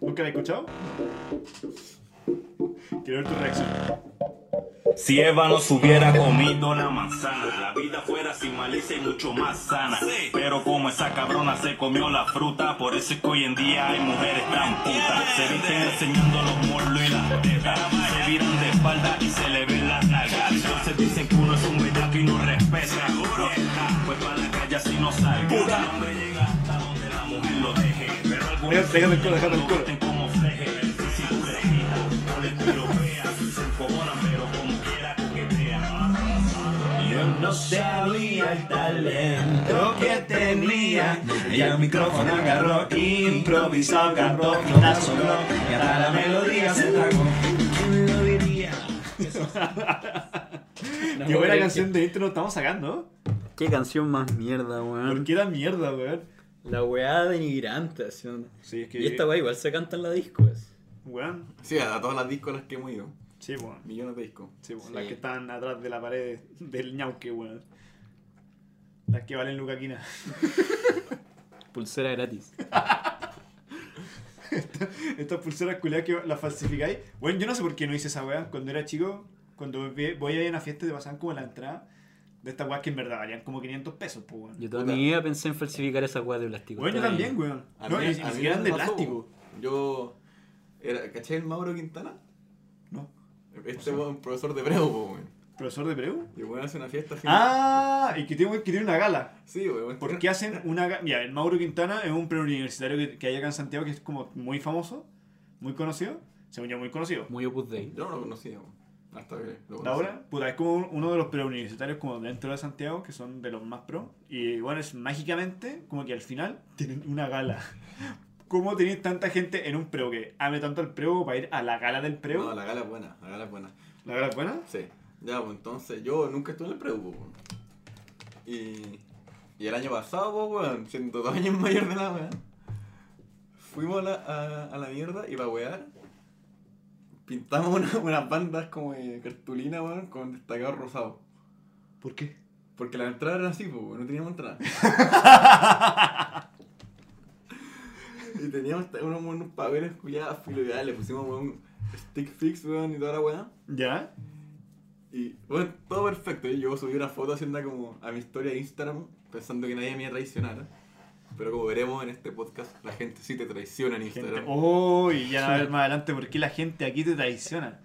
¿Nunca la he escuchado? Quiero ver tu reacción. Si Eva no se hubiera comido la manzana, la vida fuera sin malicia y mucho más sana. Pero como esa cabrona se comió la fruta, por eso es que hoy en día hay mujeres tan putas. Se visten enseñando los muslos y las tetas, se viran de espalda y se le ven las nalgas. Entonces dicen que uno es un bellaco y no respeta. Pues para la calle así no salga. Déjame- el déjame el lo coro. visten como fleje. El físico le quita, no no sabía el talento que tenía. Y el micrófono agarró, improvisó, agarró, y la sonó. Y hasta la melodía se tragó. ¿Quién lo diría? Qué buena canción de intro nos estamos sacando. Qué canción más mierda, weón. ¿Por qué era mierda, weón? La weá denigrante, así. onda. Sí, es que. Y esta weá igual se canta en la disco, es. Weón. Sí, a todas las discos las que hemos ido. Sí, weón. Millones de discos. Sí, weón. Sí. Las que están atrás de la pared del ñauque, weón. Las que valen lucaquina. Pulsera gratis. Estas pulseras culiadas que las falsificáis. Bueno, yo no sé por qué no hice esa weá. Cuando era chico, cuando voy a ir a una fiesta te pasaban como la entrada de estas weas que en verdad valían como 500 pesos, pues weón. Yo toda mi vida pensé en falsificar esas weas de plástico. Bueno, yo también, weón. A No, mí- ni, siquiera de pasó, plástico. Yo. Era, ¿Cachai el Mauro Quintana? No. Este weón, profesor de breu, weón. ¿Profesor de Preu? Y el weón hace una fiesta final. Ah, y que tiene, que tiene una gala. Sí, weón. ¿Por qué hacen una gala? Mira, el Mauro Quintana es un preuniversitario que, que hay acá en Santiago que es como muy famoso, muy conocido. Según yo, muy conocido. Muy Opus Dei. Yo no lo conocía, weón. Hasta que. Laura, puta, es como un- uno de los preuniversitarios como dentro de Santiago, que son de los más pro. Y bueno, es mágicamente como que al final tienen una gala. ¿Cómo tenéis tanta gente en un preo que ame tanto el preo para ir a la gala del preo? No, la gala es buena, la gala es buena. ¿La gala es buena? Sí. Ya, pues entonces yo nunca estuve en el preu, po, weón. Y. Y el año pasado, pues, weón, siendo dos años mayor de la weón, fuimos a la, a, a la mierda y para wear, pintamos una- unas bandas como de cartulina, weón, con destacados rosados. ¿Por qué? Porque la entrada era así, pues, weón, no teníamos entrada. y teníamos unos, unos papeles cuidados, filo, ya, le pusimos, weón, stick fix, weón, y toda la weá. ¿Ya? Y bueno, todo perfecto. Y yo subí una foto haciendo como a mi historia de Instagram, pensando que nadie me iba a traicionar. Pero como veremos en este podcast, la gente sí te traiciona en Gente, Instagram. oh, y ya a ver más adelante por qué la gente aquí te traiciona.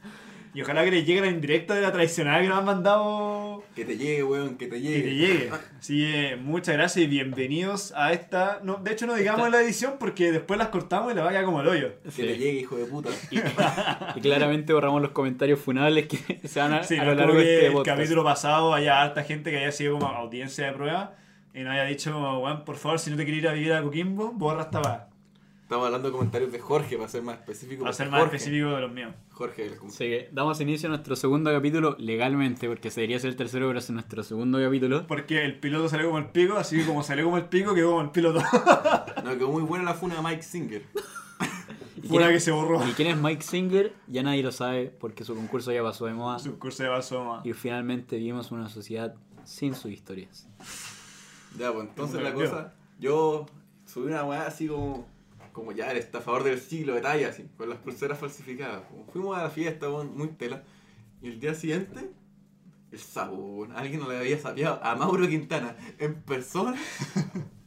Y ojalá que le llegue la indirecta de la traicionada que nos han mandado. Que te llegue, weón, que te llegue. Que te llegue. Así que muchas gracias y bienvenidos a esta. No, de hecho, no digamos la edición porque después las cortamos y la va a quedar como el hoyo. Que Sí. te llegue, hijo de puta. Y claramente borramos los comentarios funables que se van a, Sí, a lo largo de que este el podcast. capítulo pasado haya harta gente que haya sido como audiencia de prueba y no haya dicho, Juan, por favor, si no te quieres ir a vivir a Coquimbo, borra esta va. Estamos hablando de comentarios de Jorge, para ser más específico. Para ser más Jorge, específico de los míos. Jorge, el Así que damos inicio a nuestro segundo capítulo legalmente, porque se debería ser el tercero, pero es nuestro segundo capítulo. Porque el piloto salió como el pico, así que como salió como el pico, quedó como el piloto. No, quedó muy buena la funa de Mike Singer. ¿Y Fue una quién que se borró. ¿Y quién es Mike Singer? Ya nadie lo sabe, porque su concurso ya pasó de moda. Su curso de vaso más. Y finalmente vivimos una sociedad sin sus historias. Ya, pues entonces la cosa, yo subí una weá así como, como ya el estafador del siglo de talla, así, con las pulseras falsificadas. Fuimos a la fiesta, muy tela, y el día siguiente, el sapo, alguien no le había sapeado a Mauro Quintana en persona.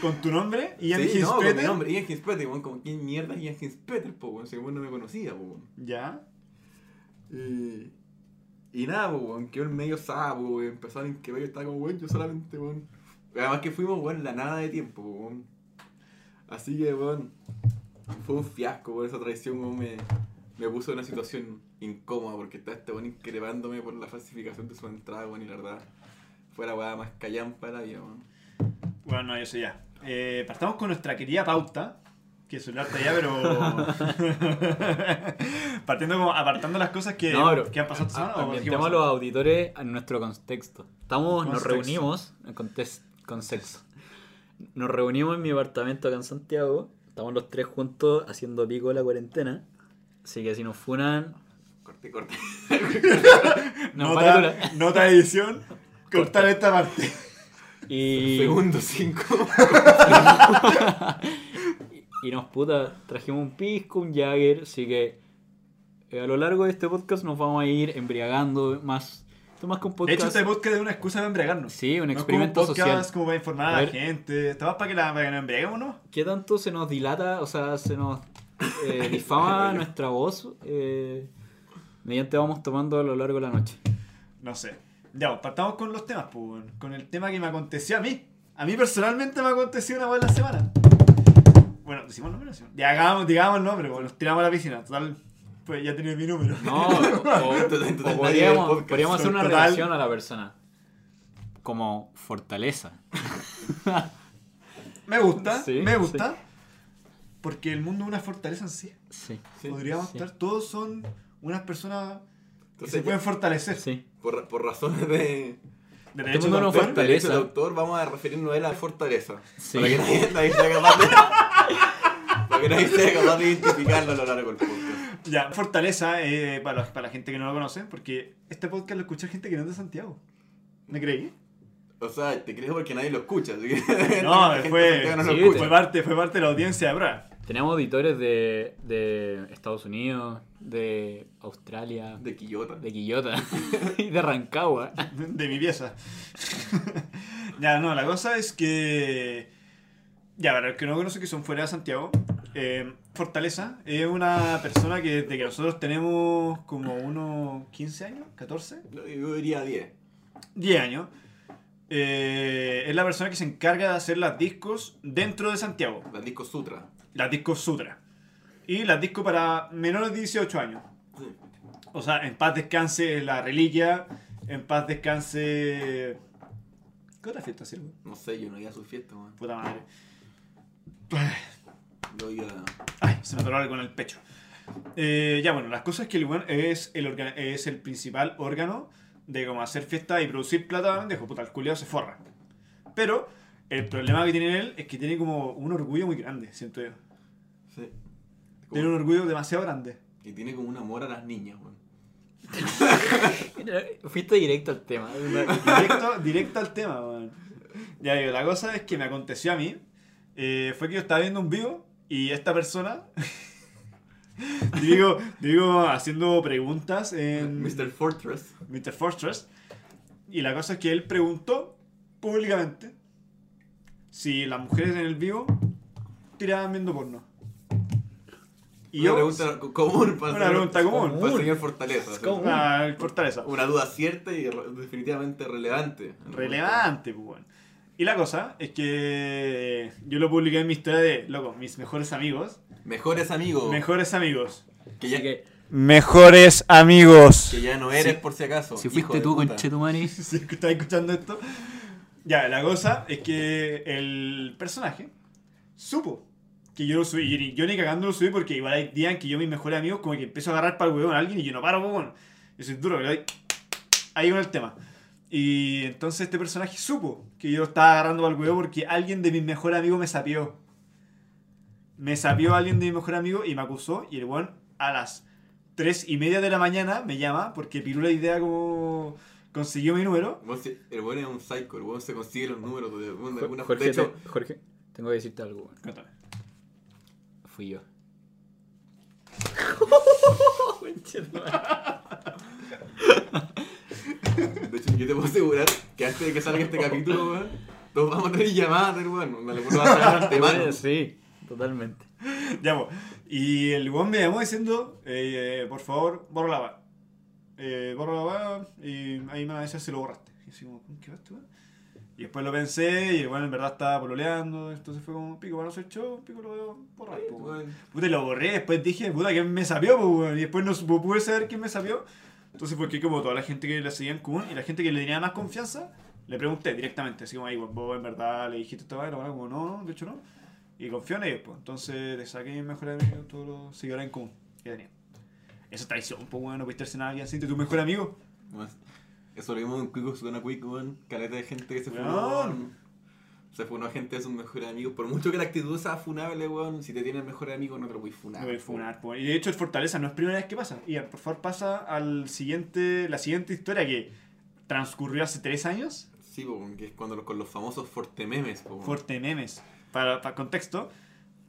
Con tu nombre, Ian sí, no, con mi nombre, Ian Hinspeter, weón, como quién mierda es Ian Hinspeter, po, weón, si no me conocía, po, weón. Ya. Y, y nada, pues, weón, quedó el medio sapo, weón. Empezaron en que yo estaba como, weón, yo solamente, weón. Además que fuimos, weón, la nada de tiempo, weón. Así que, weón, fue un fiasco, weón, esa traición, weón, me, me puso en una situación incómoda porque estaba este weón increpándome por la falsificación de su entrada, weón, y la verdad, fue la weá más callampa de la vida, weón. Bueno, no, eso ya. Eh, partamos con nuestra querida pauta. Que celular está allá, pero. Partiendo como apartando las cosas que, No, pero- que han pasado esta semana. ¿o qué Ambientemos a los auditores en nuestro contexto. Estamos, nos Contexto. reunimos en contes- contexto. Nos reunimos en mi apartamento acá en Santiago. Estamos los tres juntos haciendo pico la cuarentena. Así que si nos funan, Corte, corte. nos nota, nota de edición. Cortar esta parte. Y, Segundo cinco. y nos puta, trajimos un pisco, un Jagger, así que eh, a lo largo de este podcast nos vamos a ir embriagando más. Esto más que un De podcast. hecho, este podcast es una excusa para embriagarnos. Sí, un No es experimento como un podcast social. como para informar A a, la gente. Estaba para que, la, para que nos embriaguemos, ¿no? ¿Qué tanto se nos dilata, o sea, se nos eh, difama nuestra voz eh, mediante vamos tomando a lo largo de la noche? No sé. Ya, pues, partamos con los temas, pues, con el tema que me aconteció a mí. A mí personalmente me aconteció una vez la semana. Bueno, decimos el ¿sí? Ya hagamos, digamos el nombre, pues, nos tiramos a la piscina. Total, pues ya tenía mi número. No, o, o podríamos, podríamos hacer una Total. relación a la persona como fortaleza. Me gusta, Sí, me gusta. Porque el mundo es una fortaleza en sí. Sí, Sí, Podríamos sí. estar, todos son unas personas que Entonces, se pueden fortalecer. sí. Por, por razones de De Este derecho mundo de no autor. fortaleza. derecho de autor, vamos a referirnos a él a fortaleza. Sí. Para que nadie, nadie sea capaz de. Para que nadie sea capaz de identificarlo a lo largo del podcast. Ya, Fortaleza, eh, para, los- para la gente que no lo conoce, porque este podcast lo escucha gente que no es de Santiago. ¿Me creí? O sea, te creo porque nadie lo escucha. Así que No, la gente fue, de Santiago no lo sí, escucha. fue, parte, fue parte de la audiencia de prueba. Tenemos auditores de, de Estados Unidos, de Australia, De Quillota. de Quillota y de Rancagua. De mi pieza. ya, no, la cosa es que. Ya, para el que no conoce que son fuera de Santiago, eh, Fortaleza es una persona que desde que nosotros tenemos como unos 15 años, 14, Yo diría 10. 10 años, eh, es la persona que se encarga de hacer las discos dentro de Santiago. Las discos Sutra. Las discos Sutra. Y las discos para menores de 18 años. Sí. O sea, en paz descanse la reliquia, en paz descanse... ¿Qué otra fiesta sirve? No sé, yo no iba a su fiesta, man. Puta madre. Yo iba. Ay, se me atoró algo en el pecho. Eh, ya, bueno, las cosas que el weón es el, orga- es el principal órgano de como hacer fiesta y producir plata, dejo puta, el culiao se forra. Pero el problema que tiene él es que tiene como un orgullo muy grande, siento yo. Sí. Tiene un orgullo demasiado grande. Y tiene como un amor a las niñas, weón. Fuiste directo al tema. Directo, directo al tema, weón. Ya digo, la cosa es que me aconteció a mí. eh, fue que yo estaba viendo un vivo y esta persona. digo, digo, haciendo preguntas en Mr. Fortress. Mr. Fortress. Y la cosa es que él preguntó públicamente si las mujeres en el vivo tiraban viendo porno. Y una yo. pregunta común para el Una pregunta común. Para el señor Fortaleza. Es ¿sí? común. Ah, fortaleza. Una duda cierta y re- definitivamente relevante. Relevante, pues, bueno. Y la cosa es que yo lo publiqué en mi historia de, loco, mis mejores amigos. Mejores amigos. Mejores amigos. Que ya, que, Mejores amigos. que ya no eres Si- por si acaso. si fuiste tú, conchetumani, Si estás escuchando esto. Ya, la cosa es que el personaje supo que yo lo subí. Yo ni, yo ni cagando lo subí porque igual hay días en que yo, mis mejores amigos, como que empiezo a agarrar para el huevón a alguien y yo no paro, huevón. Yo soy duro, pero ahí, ahí con el tema. Y entonces este personaje supo que yo estaba agarrando el huevo porque alguien de mis mejores amigos me sapió. Me sapió alguien de mis mejores amigos y me acusó. Y el weón a las 3 y media de la mañana me llama porque piró la idea como consiguió mi número. El weón es un psycho, el weón se consigue los números de, alguna Jorge, de hecho, te- Jorge, tengo que decirte algo. Cuéntame. Fui yo. de hecho, yo te puedo asegurar que antes de que salga este capítulo, weón, todos vamos a tener llamadas del weón. Me lo puedo antemano. Sí, totalmente. Ya, po. Y el weón me llamó diciendo, eh, eh, por favor, borra la weá. Eh, borra la weá y ahí me va a decir si lo borraste. Y así como, ¿qué va este weón? Y después lo pensé y el weón en verdad estaba pololeando. Entonces fue como, pico, para no ser show, pico lo a borrar. Puta, y lo borré. Después dije, puta, ¿quién me sapió? po, weón? Y después no pude saber quién me sapió. Entonces, porque como toda la gente que le seguía en común y la gente que le tenía más confianza, le pregunté directamente, así como, ahí, vos en verdad le dijiste esta vaina, como, no, no, de hecho no. Y confió en ellos, pues. Entonces le saqué mis mejores amigos, todos los seguidores en común que tenía. Eso es traición, pues, bueno, no puedes tercer nada así de tu mejor amigo. Eso lo vimos en Quick Suena Quick, weón. Caleta de gente que se Weón. Se funó a gente de sus mejores amigos. Por mucho que la actitud sea funable, weón, si te tienes mejores amigos no te lo puedes funar. No voy a funar, pues. Y de hecho, el Fortaleza no es primera vez que pasa. Y por favor, pasa al siguiente, la siguiente historia que transcurrió hace tres años. Sí, po, que es cuando con los famosos fortememes, po. weón. Fuerte memes. Para, para contexto,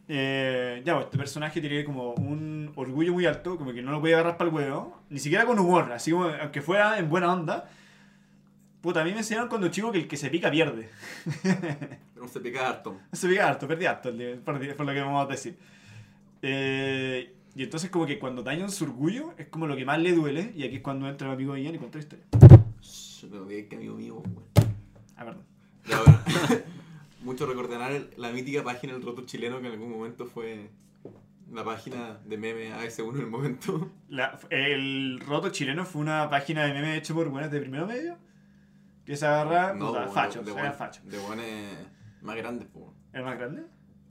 eh, ya, pues, este personaje tiene como un orgullo muy alto, como que no lo puede agarrar para el huevo, ni siquiera con humor, así como, aunque fuera en buena onda. Puta, a mí me enseñaron cuando chico que el que se pica pierde. No se pica harto. Se pica harto, perdí harto, el por, por lo que vamos a decir. Eh, y entonces como que cuando dañan su orgullo es como lo que más le duele, y aquí es cuando entra el amigo Ian y cuenta la historia. Digas que amigo mío, weón. Ah, perdón. Ya, bueno. Muchos recordarán la mítica página del roto chileno que en algún momento fue la página de meme AS1 en el momento. La- el roto chileno fue una página de memes hecho por buenas de primero medio. Que se agarra puta, po, fachos, de, eran fachos. de buenos más grandes, po. ¿El más grande?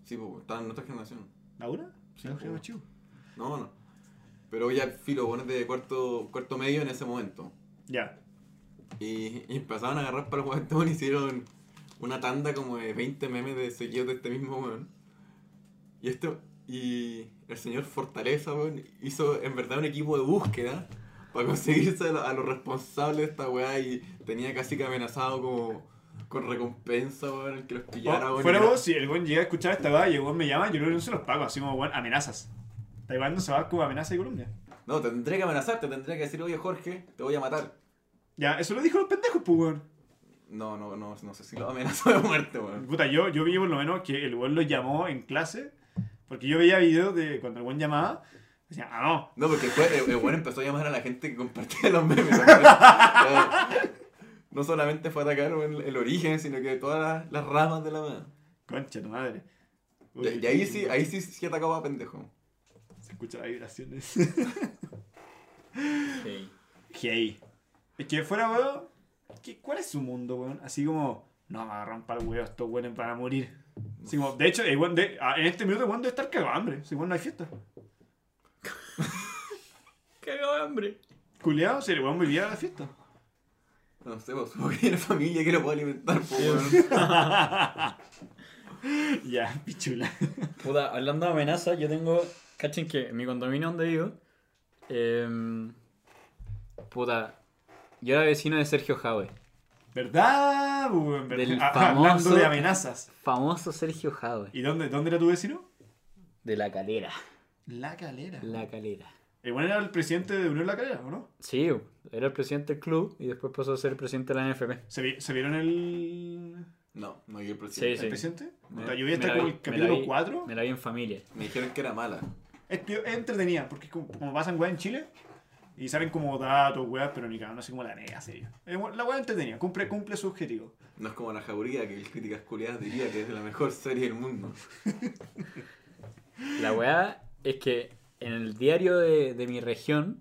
Sí, po, estaban en nuestra generación. ¿Laura? Sí, no, más chico. No, no. Pero ya, filo, buenos de cuarto, cuarto medio en ese momento. Ya. Y, y empezaban a agarrar para el weón y hicieron una tanda como de 20 memes de seguidos de este mismo weón. Y esto, y el señor Fortaleza, weón, hizo en verdad un equipo de búsqueda para conseguirse a, lo- a los responsables de esta weá y tenía casi que amenazado como con recompensa, weón, el que los pillara, Oh, weón. fuera vos, si el buen llega a escuchar esta va y el buen me llama, yo creo que no se los pago, así como, buen, amenazas. Taiwán no se va como amenaza y Colombia. No, te tendría que amenazar, te tendría que decir, oye Jorge, te voy a matar. Ya, eso lo dijo los pendejos, pues, weón. No, no, no, no sé si lo amenazó de muerte, weón. Puta, yo, yo vi por lo menos que el buen lo llamó en clase, porque yo veía videos de cuando el buen llamaba, ah, no, No, porque después el, el weón empezó a llamar a la gente que compartía los memes. ¿no? no solamente fue atacar el, el origen, sino que todas las, las ramas de la weá. concha tu madre. Y, y ahí sí, ahí sí, sí atacaba a pendejo. Se escuchan las vibraciones. Sí. Hey. Es que fuera, weón, ¿qué- ¿cuál es su mundo, weón? Así como, no, me agarran para el weón, estos weones van a morir. Así como, de hecho, el weón de, ah, en este minuto el weón debe estar cagado hambre. Si weón no hay fiesta. Cagado de hambre. Culeado, si el weón vivía a la fiesta. No sé, pues supongo que tiene familia que lo puede alimentar, pues, weón. Ya, pichula. Puta, hablando de amenazas, yo tengo. Cachen que en mi condominio donde vivo. em, puta. Yo era vecino de Sergio Jaue. ¿Verdad? Del Ah, Hablando famoso- de amenazas. Famoso Sergio Jaue. ¿Y dónde, dónde era tu vecino? De la calera. La Calera. La calera. El weón era el presidente de Unión La Calera, ¿o no? Sí, era el presidente del club y después pasó a ser el presidente de la NFP. ¿Se, vi- se vieron el, No, no vi el presidente. el Sí. presidente? Me- yo vi hasta me la como vi- el capítulo vi- 4. Me la vi en familia. Me dijeron que era mala. Es, es entretenida, porque como, como pasan weas en Chile, y salen como datos, weas, pero ni cagando, así como la mega serio. La wea es entretenida, cumple, cumple su objetivo. No es como la jauría que el críticas culiadas diría que es la mejor serie del mundo. La weá es que en el diario de, de mi región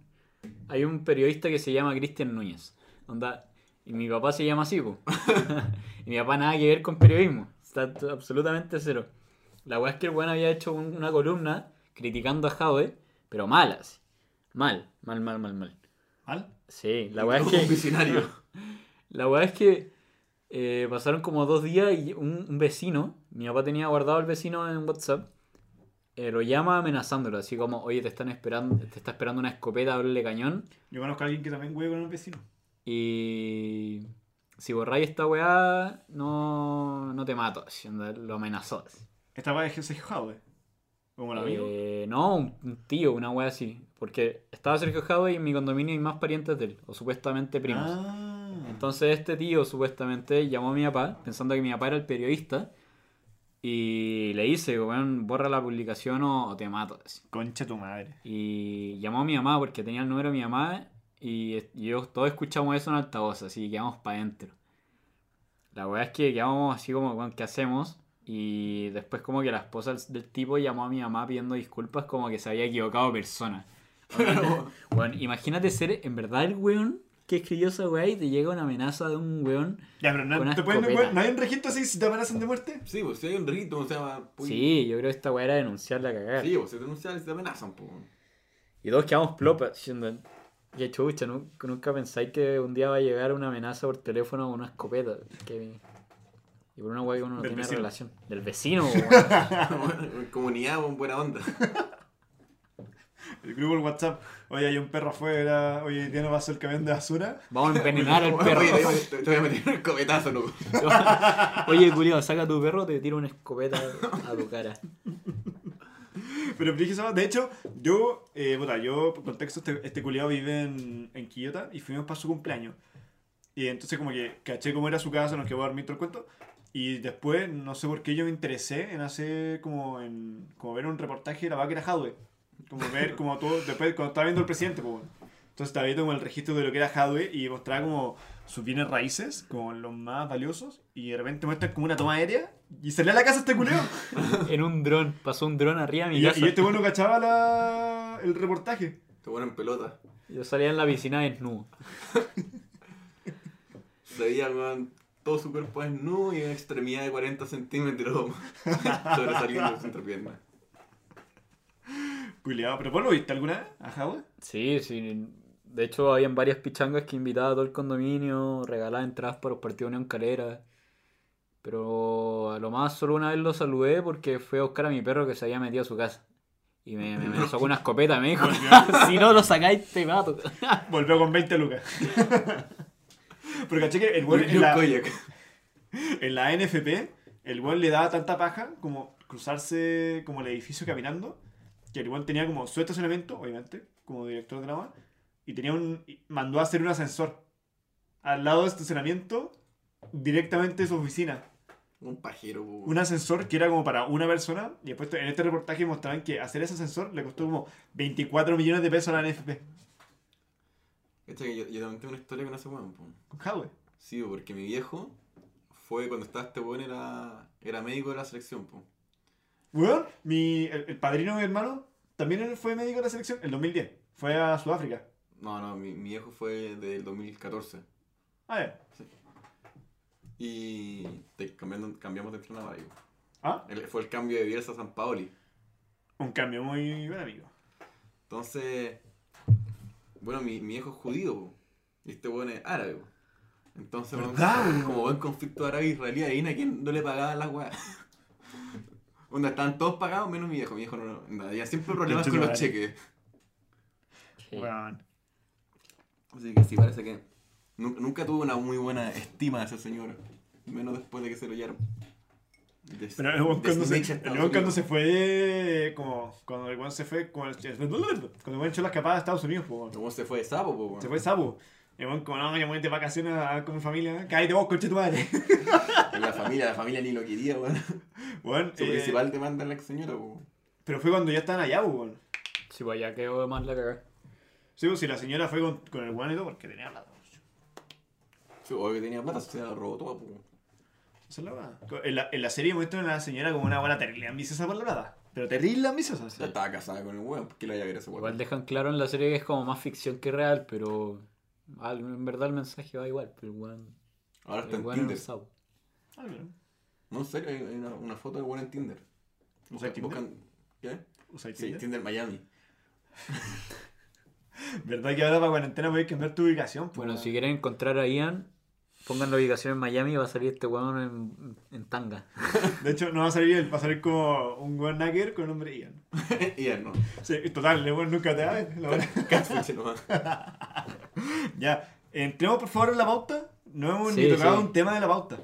hay un periodista que se llama Cristian Núñez. Onda, y mi papá se llama así, po. y mi papá nada que ver con periodismo. Está absolutamente cero. La weá es que el weón había hecho un- una columna criticando a Jadwe, pero mal así. Mal, mal, mal, mal, mal. ¿Mal? Sí, la weá es Un que. visionario. La weá es que eh, pasaron como dos días y un, un vecino, mi papá tenía guardado al vecino en WhatsApp, eh, lo llama amenazándolo, así como, oye, te están esperando, te está esperando una escopeta doble cañón Yo conozco a alguien que también wea con un vecino. y si borráis esta weá, no, no te mato, lo amenazó. así. Esta wea es Sergio Jaude. Como amigo. Eh, no, un, un tío, una weá así, porque estaba Sergio Jadwe y en mi condominio hay más parientes de él, o supuestamente primos. Ah. Entonces este tío supuestamente llamó a mi papá, pensando que mi papá era el periodista, y le dice, weón, borra la publicación o, o te mato. así. Concha tu madre. Y llamó a mi mamá porque tenía el número de mi mamá y, yo todos escuchamos eso en altavoz, así que quedamos para adentro. La weá es que quedamos así como, weón, ¿qué hacemos? Y después como que la esposa del, tipo llamó a mi mamá pidiendo disculpas como que se había equivocado persona. Weón, imagínate ser en verdad el weón que escribió esa weá y te llega una amenaza de un weón. Ya, pero no, Con una ¿te pueden. ¿no hay un registro así si te amenazan de muerte? Sí, pues si hay un rito, o sea, pues, Sí, yo creo que esta weá era denunciarla a cagar. Sí, pues si te denuncian, si te amenazan, pues. Y todos quedamos plopas diciendo, ya chucha, ¿nu- nunca pensáis que un día va a llegar una amenaza por teléfono con una escopeta. Que... Y por una weá que uno no Del tiene vecino. relación. Del vecino, weón. comunidad, en buena onda. El grupo del WhatsApp. Oye, hay un perro afuera. Oye, día no pasó el camión de basura. Vamos a envenenar al perro. Oye, te, voy a- te voy a meter un escopetazo, loco. Oye, culiao, saca tu perro, te tiro una escopeta a tu cara. Pero de hecho, yo, eh, puta, yo, por contexto, este, este culiado vive en, en Quillota y fuimos para su cumpleaños. Y entonces como que caché cómo era su casa, nos quedó a dormir todo el cuento. Y después, no sé por qué yo me interesé en hacer como en como ver un reportaje de la vaca Hadwe. Como ver como todo, después cuando estaba viendo el presidente, pues bueno. Entonces estaba viendo como el registro de lo que era Hadwe y mostraba como sus bienes raíces, como los más valiosos. Y de repente muestran como una toma aérea y salía a la casa este culiao. En un dron, pasó un dron arriba de mi Y, casa. y este bueno cachaba la, el reportaje. Te ponen en pelota. Yo salía en la piscina desnudo. Se veía, weón, todo su cuerpo desnudo y una extremidad de 40 centímetros sobresaliendo de su entrepierna. Culeado, pero vos lo viste alguna vez a Java? Sí, sí. De hecho, habían varias pichangas que invitaba a todo el condominio, regalaba entradas para los partidos de Unión Calera. Pero a lo más solo una vez lo saludé porque fue a buscar a mi perro que se había metido a su casa. Y me, me, me sacó una escopeta, me dijo, si no lo sacáis te mato. Volvió con 20 lucas. pero caché que el weón en la, en la NFP, el weón le daba tanta paja como cruzarse como el edificio caminando, que el weón tenía como su estacionamiento, obviamente, como director de drama, y tenía un. mandó a hacer un ascensor al lado del estacionamiento, directamente de su oficina. Un pajero, un ascensor que era como para una persona y después en este reportaje mostraban que hacer ese ascensor le costó como 24 millones de pesos a la NFP que yo, yo también tengo una historia con ese weón, con Huawei. Sí, porque mi viejo fue cuando estaba este weón era, era médico de la selección, po. Weón, mi, el, el padrino de mi hermano también fue médico de la selección en 2010. Fue a Sudáfrica. No, no, mi, mi viejo fue del 2014. Ah, ya. Y te- cambiando, cambiamos de entrenador ahí. po. Ah, El- Fue el cambio de Bielsa a San Paoli. un cambio muy buen amigo. Entonces, bueno, mi, mi viejo es judío, po, y este weón es árabe. po. Entonces, como buen conflicto árabe-israelí, adivina quién no le pagaban las weas. Onda, estaban todos pagados menos mi viejo. Mi viejo no, no había siempre problemas con los cheques. Sí. Weón. Así que sí, parece que nu- nunca tuve una muy buena estima de ese señor. Menos después de que se lo hallaron. De- Pero el de cuando, se, el cuando se fue, como, cuando el weón se fue, como el- cuando el weón echó la escapada a Estados Unidos, pues, weón. El weón se fue de sapo, po, weón. se fue Sabu. Y weón como, no, yo me voy de vacaciones a- con mi familia. Cállate vos, conche tu madre. La familia, la familia ni lo quería, weón. Weón, Su eh, principal demanda es la ex señora, po. pero fue cuando ya estaban allá, weón. Sí, pues ya quedó más la cagada. Sí, pues si la señora fue con, con el weón y todo, porque tenía plata. Sí, obvio que tenía plata, se la robó toda, po. Esa es la verdad. En la, en la serie muestran a la señora como una buena terrible ambiciosa por la plata. Pero terrible ambiciosa. sí. Ya estaba casada con el weón, ¿por qué lo vaya a ver ese weón? Igual dejan claro en la serie que es como más ficción que real, pero al- en verdad el mensaje va igual. Pero el weón, Ahora está el en Tinder. Ah. No, en serio, hay una, una foto de weón en Tinder. ¿Usáis Tinder? Buscan- ¿Qué? ¿Usáis Sí, Tinder? Tinder Miami. ¿Verdad que ahora para cuarentena podéis cambiar tu ubicación? pues, Bueno, si quieren encontrar a Ian, pongan la ubicación en Miami y va a salir este weón en, en tanga. De hecho, no va a salir él, va a salir como un weón nugger con nombre Ian. ya no. Sí, total, el weón nunca te va a ver, la verdad. Catfish nomás. Ya, entremos por favor en la pauta. No hemos Sí, ni tocado sí. un tema de la pauta.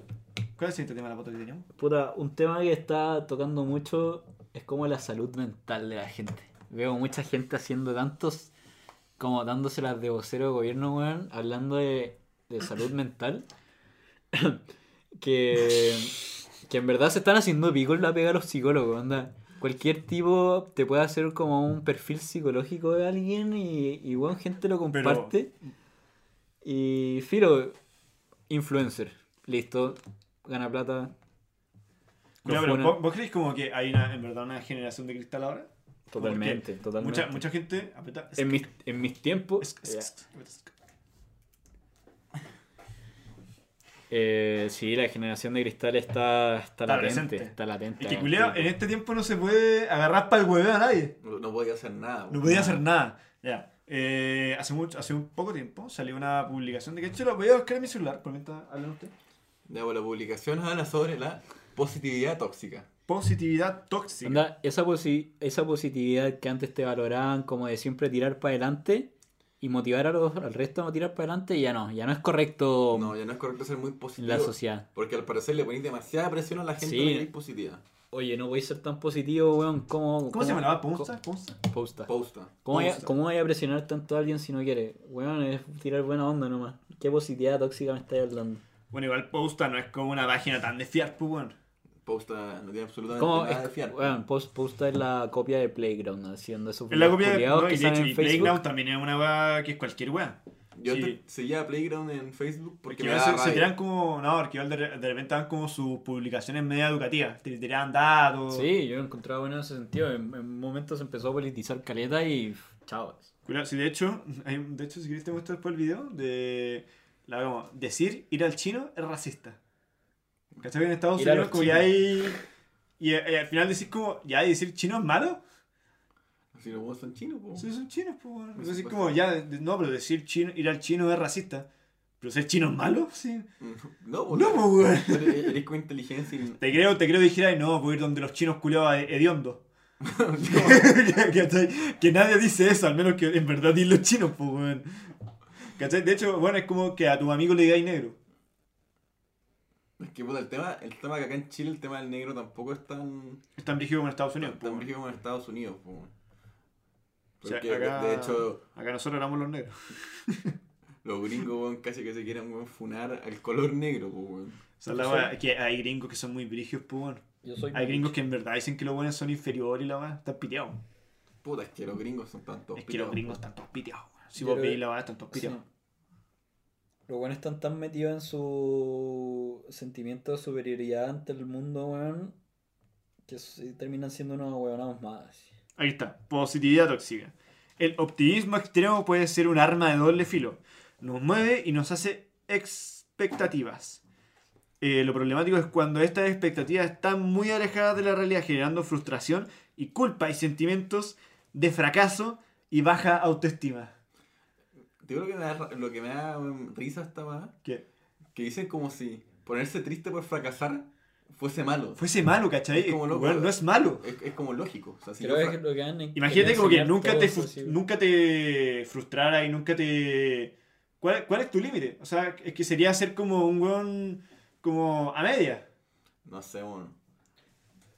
¿Cuál es el siguiente tema de la pauta que teníamos? Puta, un tema que está tocando mucho es como la salud mental de la gente. Veo mucha gente haciendo tantos, como dándoselas de vocero de gobierno, weón, hablando de, de salud mental, que, que en verdad se están haciendo pico la pega a los psicólogos, onda. Cualquier tipo te puede hacer como un perfil psicológico de alguien y, y weón, gente lo Pero- comparte. Y filo, influencer, listo, gana plata. pero funan. ¿vos, vos creéis como que hay una, en verdad una generación de cristal ahora? Totalmente, totalmente. Mucha, mucha gente. Aprieta. En mis, en mis tiempos, Es- es- es- es- eh, sí, la generación de cristal está, está, Está latente. presente. Está latente. Y que culiao, en este tiempo no se puede agarrar para el hueveo a nadie. No, no podía hacer nada. No podía hacer nada. Ya. Eh, hace, mucho, hace un poco tiempo salió una publicación de que hecho lo voy a buscar en mi celular. Por mientras hablan ustedes. Ya, pues, la publicación habla sobre la positividad tóxica. positividad tóxica. Onda, esa, posi- esa positividad que antes te valoraban como de siempre tirar para adelante y motivar a los- al resto a no tirar para adelante, ya no, ya no es correcto No, ya no es correcto ser muy positivo. la sociedad. Porque al parecer le ponéis demasiada presión a la gente Sí. que es positiva. Oye, no voy a ser tan positivo, weón. ¿Cómo, ¿Cómo se llamaba? ¿Ponza? co- Posta. Posta. ¿Cómo voy, a, Posta. ¿Cómo voy a presionar tanto a alguien si no quiere? Weón, es tirar buena onda nomás. ¿Qué positividad tóxica me estáis hablando? Bueno, igual Posta no es como una página tan de fiar, pues, bueno. Posta no tiene absolutamente ¿Cómo? nada Es, de fiar. weón, Post- Posta es la copia de Playground, haciendo esos Es la copia de, no, que y de hecho. Playground también es una weá que es cualquier weá. Yo sí. seguía Playground en Facebook porque Que me se, se tiran como. No, porque de, de repente dan como sus publicaciones media educativas. Te tiraban datos. Sí, yo lo encontraba bueno en ese sentido. En, en momentos empezó a politizar caleta y chao. Cuidado, sí, de hecho, hay- de hecho, si quieres te muestro después el video de. La, como, decir ir al chino es racista. ¿Cachai? que En Estados Unidos, como ya hay. Y, eh, al final decís como, ya decir chino es malo. Si los buenos son chinos, po. Sí, son chinos, pues. Entonces, supuesto. como ya, de- no, pero decir chino, ir al chino es racista. Pero ser chino es malo, sí. No, po, No, pues, weón. Eres, con inteligencia y... Te creo, te creo dijera, no, voy a ir donde los chinos culiados hediondo. ¿Cachai? que nadie dice eso, al menos que en verdad digan los chinos, pues, weón. ¿Cachai? De hecho, bueno, es como que a tu amigo le digáis negro. Es que puta, el tema, el tema que acá en Chile el tema del negro tampoco es tan, Es tan brígido como en Estados Unidos. tan weón. brígido como en Estados Unidos. po. O sea, Porque acá- de hecho Acá nosotros éramos los negros. los gringos weón, casi que se quieren weón, funar al color negro. po, weón. O sea, que hay gringos que son muy brígidos, pues, weón. Yo soy Hay gringos que en verdad dicen que los buenos son inferiores y la weá, están piteados. Puta, es que los gringos son tantos Es que los gringos están todos piteados, weón. Si Yo vos veis la weá, están todos piteados. Los buenos están tan metidos en su sentimiento de superioridad ante el mundo, weón, que terminan siendo unos weonados más. Ahí está, positividad tóxica. El optimismo extremo puede ser un arma de doble filo. Nos mueve y nos hace expectativas. Eh, lo problemático es cuando estas expectativas están muy alejadas de la realidad, generando frustración y culpa y sentimientos de fracaso y baja autoestima. Te digo lo que me da, lo que me da weón, risa esta más, Que que dicen como si ponerse triste por fracasar fuese malo. fuese malo, ¿cachai? Es como loco. No es malo. Es, es como lógico. O sea, si Creo yo que fra- lo que han Imagínate como que nunca te, nunca te frustrara y nunca te... ¿Cuál, cuál es tu límite? O sea, es que sería ser como un weón como a media. No sé, bueno.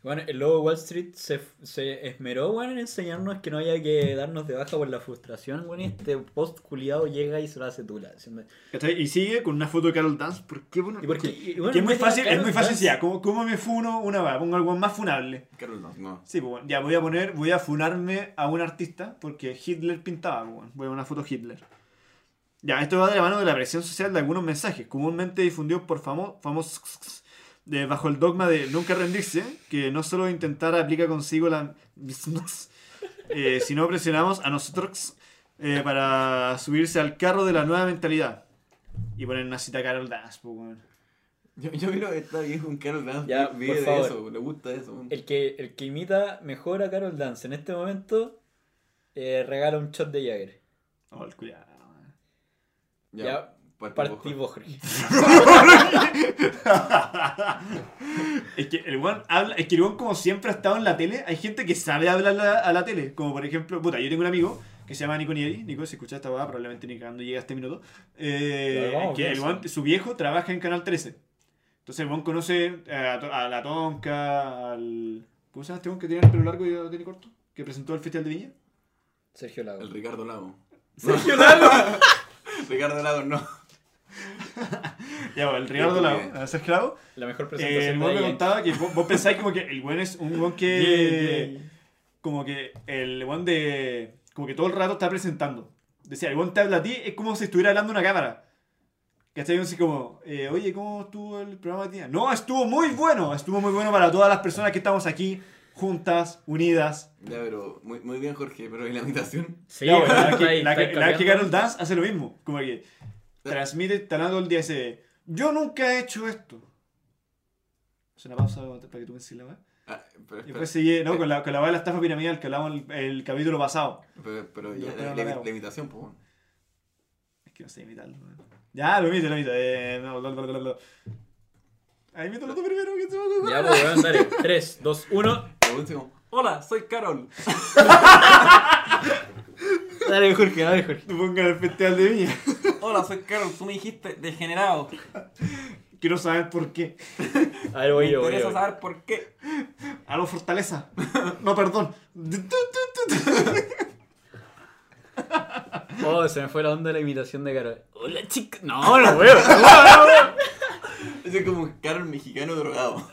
Bueno, el lobo Wall Street se, se esmeró, weón, en enseñarnos que no había que darnos de baja por la frustración, weón, y este post culiado llega y se lo hace tula. Y sigue con una foto de Carol Dance. ¿Por qué? Bueno, Y porque- y bueno, que es muy fácil, es Carol muy fácil Dance. ya, ¿cómo, ¿cómo me funo una weá? Pongo algo más funable. Carol no, no. Sí, pues bueno, ya voy a poner, voy a funarme a un artista porque Hitler pintaba, pues, bueno, voy a poner una foto Hitler. Ya, esto va de la mano de la presión social de algunos mensajes, comúnmente difundidos por famo- famosos de, bajo el dogma de nunca rendirse, que no solo intentar aplica consigo la eh, sino presionamos a nosotros eh, para subirse al carro de la nueva mentalidad. Y poner una cita a Carol Dance, pues, bueno. Yo, yo miro que está bien con Carol Dance. Ya, vive por de favor. eso, le gusta eso. El que, el que imita mejor a Carol Dance en este momento eh, regala un shot de Jagger. Oh, el culiao. Ya, partimos, Jorge. Es que el weón habla, es que el weón como siempre ha estado en la tele, hay gente que sabe hablar a la, a la tele, como por ejemplo, puta, yo tengo un amigo que se llama Nico Nieri, Nico, si escuchas esta weá, probablemente ni cagando llega a este minuto, eh, vamos, que el weón, su viejo trabaja en Canal 13. Entonces el weón conoce a, la Tonka, al... ¿Cómo se llama este weón que tiene el pelo largo y lo tiene corto? Que presentó el Festival de Viña. Sergio Lago. El Ricardo Lago. Sergio Lago. Ricardo Lago no. ya, bueno, el Ricardo Sí, Lago, porque- a Sergio Lago. La mejor Eh, presentación el de weón me contaba que vos, vos pensáis como que el weón es un weón que... como que el weón de. Como que todo el rato está presentando. Decía, el weón te habla a ti, es como si estuviera hablando una cámara. ¿Cachai? Así como, eh, oye, ¿cómo estuvo el programa de día? No, estuvo muy bueno. Estuvo muy bueno para todas las personas que estamos aquí, juntas, unidas. Ya, pero muy, muy bien, Jorge, pero ¿y la imitación? Sí, Ya, bueno, la, que, ahí, la, la que. Carol Dance hace lo mismo. Como que transmite, todo el día ese. Yo nunca he hecho esto. Es una pausa para que tú me decís la weá. Ah, pero, Y después sigue, no, con la, con la de la estafa piramidal que hablamos el, el capítulo pasado. pero, pero ya, la, la la- imitación, pues. bueno. Es que no sé imitarlo. weón. Ya, lo imito, lo imito. Eh, no, bla, bla. Ahí mételo tú primero, que se me ocurre. Ya, pues, dale. 3, 2, 1. El weón se como, Hola, soy Carol. Dale, Jorge, dale, Jorge. Tú pongas el festival de viña. Hola, soy Carol. Tú me dijiste degenerado. Quiero saber por qué. A ver, voy yo, voy yo. saber por qué. Algo fortaleza. No, perdón. Oh, se me fue la onda de la imitación de Carol. Hola, chica. No, no veo. No, no, no. Ese es como un Carol mexicano drogado.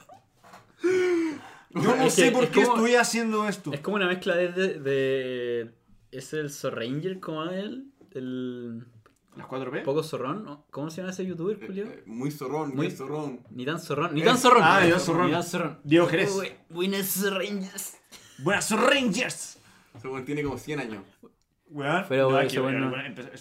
Yo no sé que- por es qué como- estoy haciendo esto. Es como una mezcla de. de, de- ¿Es el Zorranger como él? El. ¿Las 4P? Poco zorrón. ¿Cómo se llama ese youtuber, Julio? Eh, Muy zorrón, Muy- zorrón. Ni tan zorrón, ni tan zorrón. Ah, ni tan zorrón. Ni tan zorrón. Diego Jerez. Buenas Zorrangers. Buenas Rangers. Weón tiene como 100 años. Weón. Pero no, ese es que, bueno.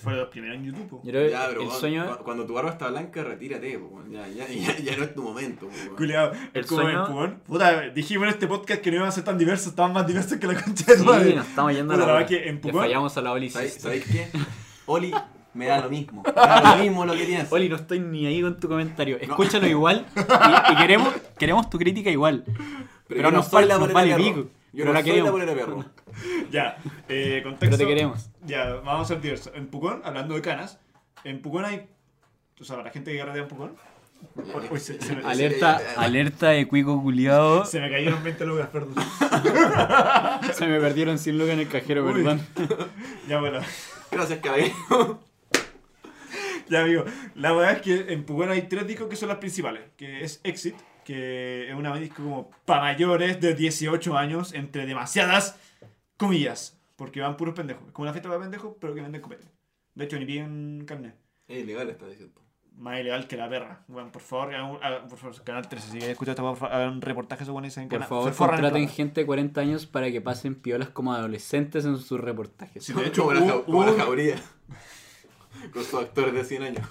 fue de los primeros en YouTube. Yo creo Ya, pero el weón, sueño. cu- cuando tu barba está blanca, retírate, po, ya, ya, ya, ya no es tu momento. Culeado. El sueño-. Puta, dijimos en este podcast que no iban a ser tan diversos, estaban más diversos que la concha de tu Sí, madre. nos estamos yendo a la. la verdad que en Pucón- fallamos a la Oli. ¿Sabéis, Sister. ¿Sabéis qué? Oli, me da lo mismo. Me da lo mismo lo que tienes. Oli, no estoy ni ahí con tu comentario. Escúchalo igual. Y, y queremos, queremos tu crítica igual. pero yo nos nos vale pico. Yo no la soy queremos. la bolera perro. Ya, eh, contexto. Pero te queremos. Ya, vamos a ser diversos. En Pucón, hablando de canas, en Pucón hay. O sea, la gente que carretea en Pucón. Uy, uy, se, se me, Alerta, alerta de cuico culiado. se me cayeron 20 lucas, perdón. Se me perdieron 100 lucas en el cajero, Uy. perdón. Ya, bueno. Gracias, caballero. Ya, amigo. La verdad es que en Pucón hay tres discos que son las principales. Que es Exit, que es una disco como para mayores de 18 años, entre demasiadas comillas. Porque van puros pendejos. Es como una fiesta para pendejos, pero que venden copete. De hecho, ni piden carnet. Es ilegal, está diciendo. Más ilegal que la perra. Bueno, por favor, hagan hagan- por favor, Canal 13, si quieres escuchar esto, por favor, hagan un reportaje sobre eso Por favor, contraten gente de 40 años para que pasen piolas como adolescentes en sus reportajes. Sí, de hecho, como la, como la jauría. Con sus actores de 100 años.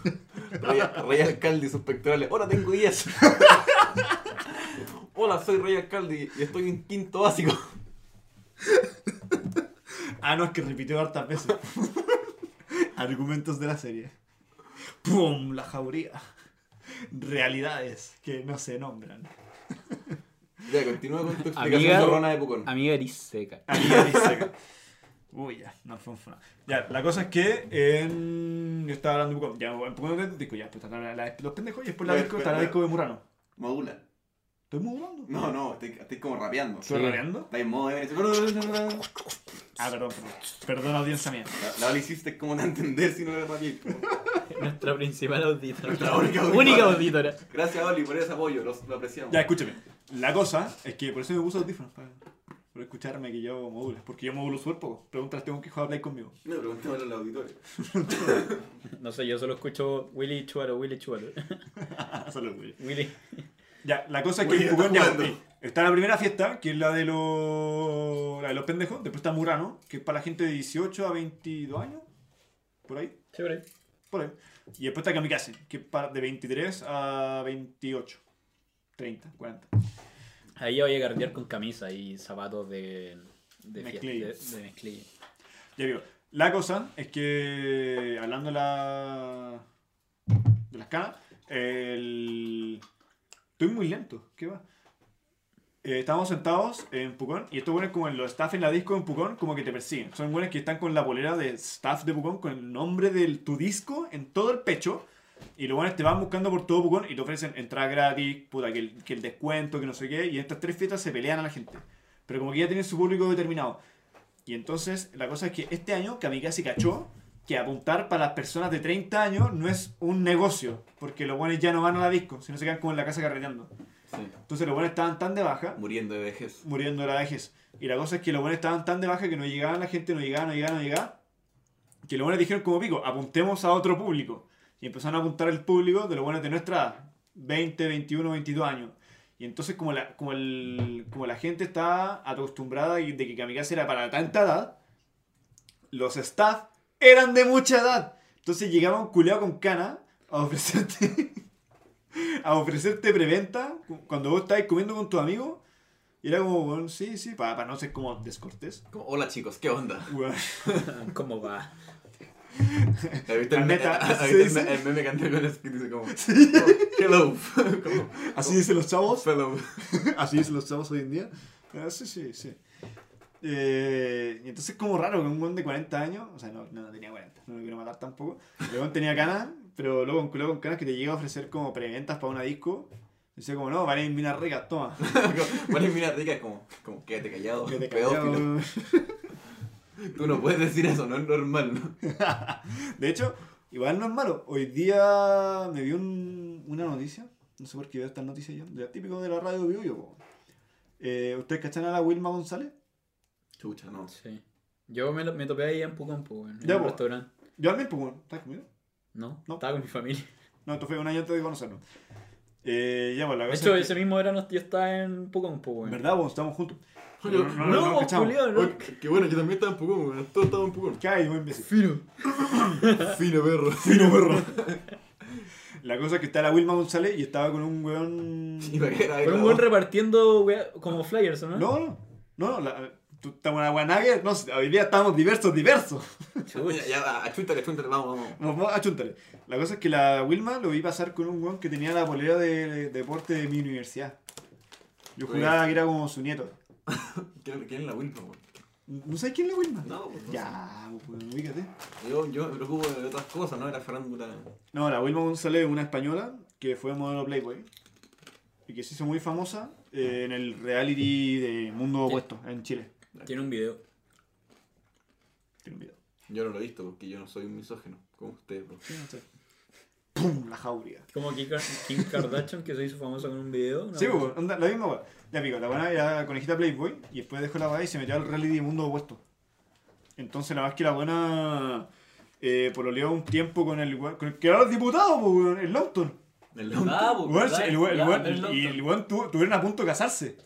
Rey, Alcalde y sus pectorales. Hola, tengo 10. Hola, soy Rey Alcalde y estoy en quinto básico. Ah, no, es que repitió hartas veces. Argumentos de la serie. ¡Pum! La jauría. Realidades que no se nombran. Ya, continúa con tu explicación Amiga- zorrona de Pucón. Amiga eres seca. Ahí ya dice. Uy, ya, no fue un. Ya, la cosa es que en... yo estaba hablando de Pucón. Ya, en Pucón de disco, ya, pues está la, la- los pendejos y después la disco está la disco de Murano. Modula. ¿Estoy modulando? No, no, estoy, estoy como rapeando. ¿Estoy Sí. rapeando? Está en modo de... Ah, perdón, perdón. Perdón, audiencia mía. La, la Oli hiciste como no entender si no le rapeé. Nuestra principal auditora. Nuestra única auditora. Única auditora. Gracias, Oli, por ese apoyo. Lo, lo apreciamos. Ya, escúchame. La cosa es que por eso me puse audífonos, para, escucharme que yo modulo. Porque yo modulo súper poco. Pregúntale, tengo que jugar Play conmigo. No, preguntémosle a los auditores. No sé, yo solo escucho Willy Chuaro, Willy Chuaro. Solo, güey. Willy. Ya, la cosa es que está ya, está la primera fiesta, que es la de los la de los pendejos, después está Murano, que es para la gente de 18 a 22 años, por ahí, Chévere. por ahí. Y después está Kamikaze, que es para de 23 a 28, 30, 40. Ahí yo voy a carretear con camisa y zapatos de. de Mezclilla. fiesta- de, de mezclilla. Ya digo, la cosa es que, hablando de la de las canas, el... estoy muy lento, ¿qué va? Eh, estábamos sentados en Pucón y estos buenos como en los staff en la disco en Pucón como que te persiguen. Son buenos que están con la polera de staff de Pucón con el nombre de tu disco en todo el pecho y los buenos te van buscando por todo Pucón y te ofrecen entrada gratis, puta, que el, que el descuento, que no sé qué y en estas tres fiestas se pelean a la gente. Pero como que ya tienen su público determinado. Y entonces la cosa es que este año Kamikaze cachó que apuntar para las personas de 30 años no es un negocio, porque los buenos ya no van a la disco, sino se quedan como en la casa carreteando. Sí. Entonces los buenos estaban tan de baja, Muriendo de vejez. muriendo de la vejez. Y la cosa es que los buenos estaban tan de baja que no llegaban la gente, no llegaban, no llegaban, no llegaban, que los buenos dijeron como pico, apuntemos a otro público. Y empezaron a apuntar el público de los buenos de nuestra edad, 20, 21, 22 años. Y entonces como la, como el, como la gente está acostumbrada de que Kamikaze era para tanta edad, los staff eran de mucha edad. Entonces llegaba un culeado con cana a ofrecerte a ofrecerte preventa cu- cuando vos estabas comiendo con tu amigo. Y era como, bueno, sí, sí, para, para no ser como descortés. Como, Hola chicos, ¿qué onda? Weón. ¿Cómo va? ¿Has visto el, me- neta, has ¿se visto el, meme anda con el que dice como, como, hello, como, Así dicen los chavos. fellow. Así dicen los chavos hoy en día. Ah, sí, sí, sí. Eh, y entonces como raro que un buen de 40 años, o sea, no, no, no tenía 40, no lo quiero matar tampoco. El tenía canas, pero luego un culo con canas que te llega a ofrecer como preventas para una disco. Dice como, no, valen minas ricas, toma. Bueno, y mira, rica es como, como, quédate callado, Que te pedófilo. callao. Tú no puedes decir eso, no es normal, ¿no? De hecho, igual no es malo. Hoy día me vi un- una noticia, no sé por qué veo estas noticias yo, de, típico de la radio Vivo yo. Eh, ¿Ustedes cachan a la Wilma González? Chucha, no. Sí. Yo me, me topé ahí en Pucón, en Ya, un po. restaurante. Yo al bueno, ¿estás conmigo? No, No. estaba con mi familia. No, esto fue un año antes de conocernos. Eh, ya, pues la De hecho, es ese que- mismo verano yo estaba en Pucón, pues, weón. ¿Verdad? Pues estamos juntos. No, no, no, No, no, qué bueno, yo también estaba en Pucón, weón. Todos estaban en Pucón. ¿Qué hay, buen imbécil? Fino. Fino perro. Fino perro. La cosa es que está la Wilma González y estaba con un weón. Y para qué era Fue un buen repartiendo, como flyers, ¿o ¿no? No, no, no, la, tú estamos en la Guanague, no sé, hoy día estamos diversos, diversos. Ya, ya, achúntale, achúntale, vamos, vamos. Achúntale. La cosa es que la Wilma lo vi pasar con un weón que tenía la polera de, de deporte de mi universidad. Yo juraba que era como su nieto. ¿Quién, quién es la Wilma, weón? ¿No sabes quién es la Wilma? No, pues no Ya, pues ubícate. Yo, yo me preocupo de otras cosas, ¿no? Era farándula. No, la Wilma González es una española que fue modelo Playboy y que se hizo muy famosa eh, en el reality de Mundo Opuesto en Chile. Tiene un video. Tiene un video. Yo no lo he visto porque yo no soy un misógeno, como ustedes, bro. Sí, no sé. ¡Pum! La jauría. Como Kim, Kar- Kim Kardashian que se hizo famosa con un video. ¿no? Sí, pues, onda, la misma weá. Ya pico, la buena era conejita Playboy y después dejó la weá y se metió al reality de Mundo Opuesto. Entonces la verdad es que la buena eh, pololeó un tiempo con el con el que era el diputado, pues, weón, el Longton. El Ah, pues, el weón- el Andrés y Longton. el weón tuvieron a punto de casarse.